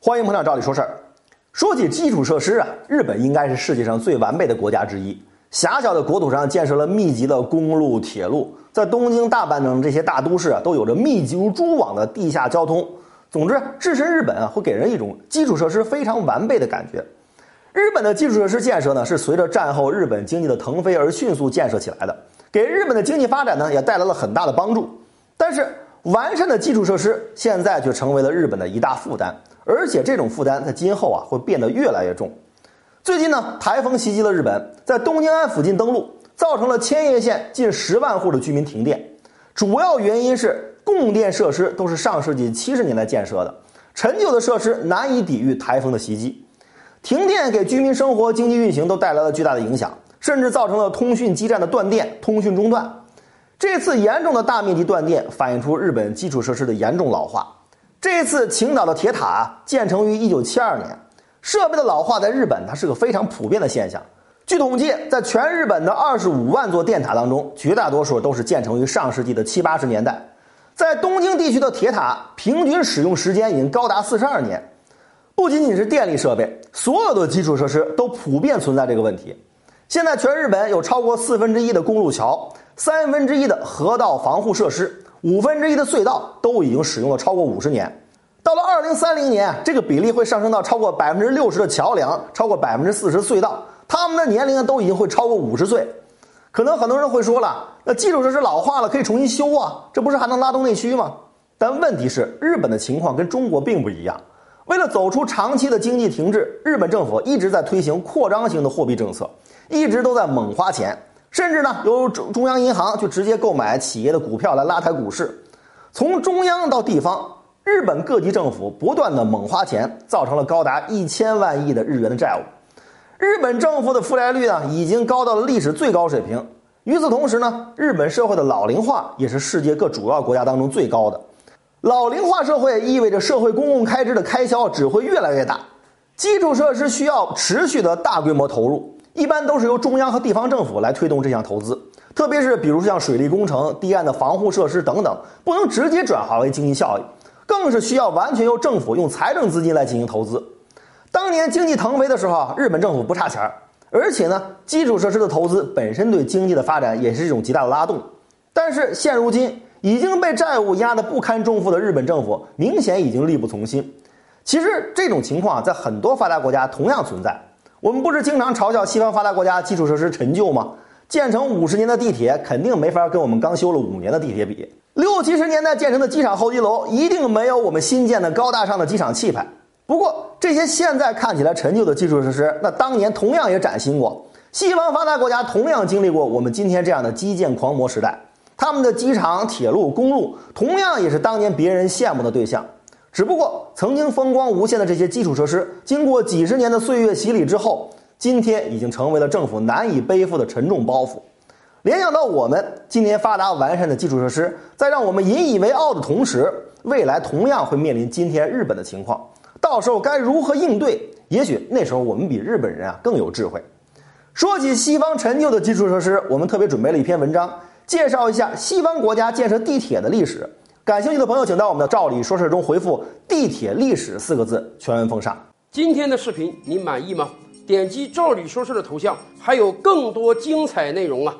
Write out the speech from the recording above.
欢迎捧场，照理说事儿。说起基础设施啊，日本应该是世界上最完备的国家之一。狭小的国土上建设了密集的公路、铁路，在东京、大阪等这些大都市啊，都有着密集如蛛网的地下交通。总之，置身日本啊，会给人一种基础设施非常完备的感觉。日本的基础设施建设呢，是随着战后日本经济的腾飞而迅速建设起来的，给日本的经济发展呢，也带来了很大的帮助。但是，完善的基础设施现在却成为了日本的一大负担。而且这种负担在今后啊会变得越来越重。最近呢，台风袭击了日本，在东京湾附近登陆，造成了千叶县近十万户的居民停电。主要原因是供电设施都是上世纪七十年代建设的，陈旧的设施难以抵御台风的袭击。停电给居民生活、经济运行都带来了巨大的影响，甚至造成了通讯基站的断电、通讯中断。这次严重的大面积断电，反映出日本基础设施的严重老化。这次青岛的铁塔建成于一九七二年，设备的老化在日本它是个非常普遍的现象。据统计，在全日本的二十五万座电塔当中，绝大多数都是建成于上世纪的七八十年代。在东京地区的铁塔平均使用时间已经高达四十二年。不仅仅是电力设备，所有的基础设施都普遍存在这个问题。现在全日本有超过四分之一的公路桥，三分之一的河道防护设施。五分之一的隧道都已经使用了超过五十年，到了二零三零年，这个比例会上升到超过百分之六十的桥梁，超过百分之四十隧道，他们的年龄都已经会超过五十岁。可能很多人会说了，那基础设施老化了，可以重新修啊，这不是还能拉动内需吗？但问题是，日本的情况跟中国并不一样。为了走出长期的经济停滞，日本政府一直在推行扩张型的货币政策，一直都在猛花钱。甚至呢，由中中央银行就直接购买企业的股票来拉抬股市。从中央到地方，日本各级政府不断的猛花钱，造成了高达一千万亿的日元的债务。日本政府的负债率呢，已经高到了历史最高水平。与此同时呢，日本社会的老龄化也是世界各主要国家当中最高的。老龄化社会意味着社会公共开支的开销只会越来越大，基础设施需要持续的大规模投入。一般都是由中央和地方政府来推动这项投资，特别是比如像水利工程、堤岸的防护设施等等，不能直接转化为经济效益，更是需要完全由政府用财政资金来进行投资。当年经济腾飞的时候，日本政府不差钱儿，而且呢，基础设施的投资本身对经济的发展也是一种极大的拉动。但是现如今已经被债务压得不堪重负的日本政府，明显已经力不从心。其实这种情况在很多发达国家同样存在。我们不是经常嘲笑西方发达国家基础设施陈旧吗？建成五十年的地铁肯定没法跟我们刚修了五年的地铁比。六七十年代建成的机场候机楼一定没有我们新建的高大上的机场气派。不过这些现在看起来陈旧的基础设施，那当年同样也崭新过。西方发达国家同样经历过我们今天这样的基建狂魔时代，他们的机场、铁路、公路同样也是当年别人羡慕的对象。只不过，曾经风光无限的这些基础设施，经过几十年的岁月洗礼之后，今天已经成为了政府难以背负的沉重包袱。联想到我们今天发达完善的基础设施，在让我们引以为傲的同时，未来同样会面临今天日本的情况。到时候该如何应对？也许那时候我们比日本人啊更有智慧。说起西方陈旧的基础设施，我们特别准备了一篇文章，介绍一下西方国家建设地铁的历史。感兴趣的朋友，请到我们的“照理说事”中回复“地铁历史”四个字，全文封杀。今天的视频你满意吗？点击“照理说事”的头像，还有更多精彩内容啊！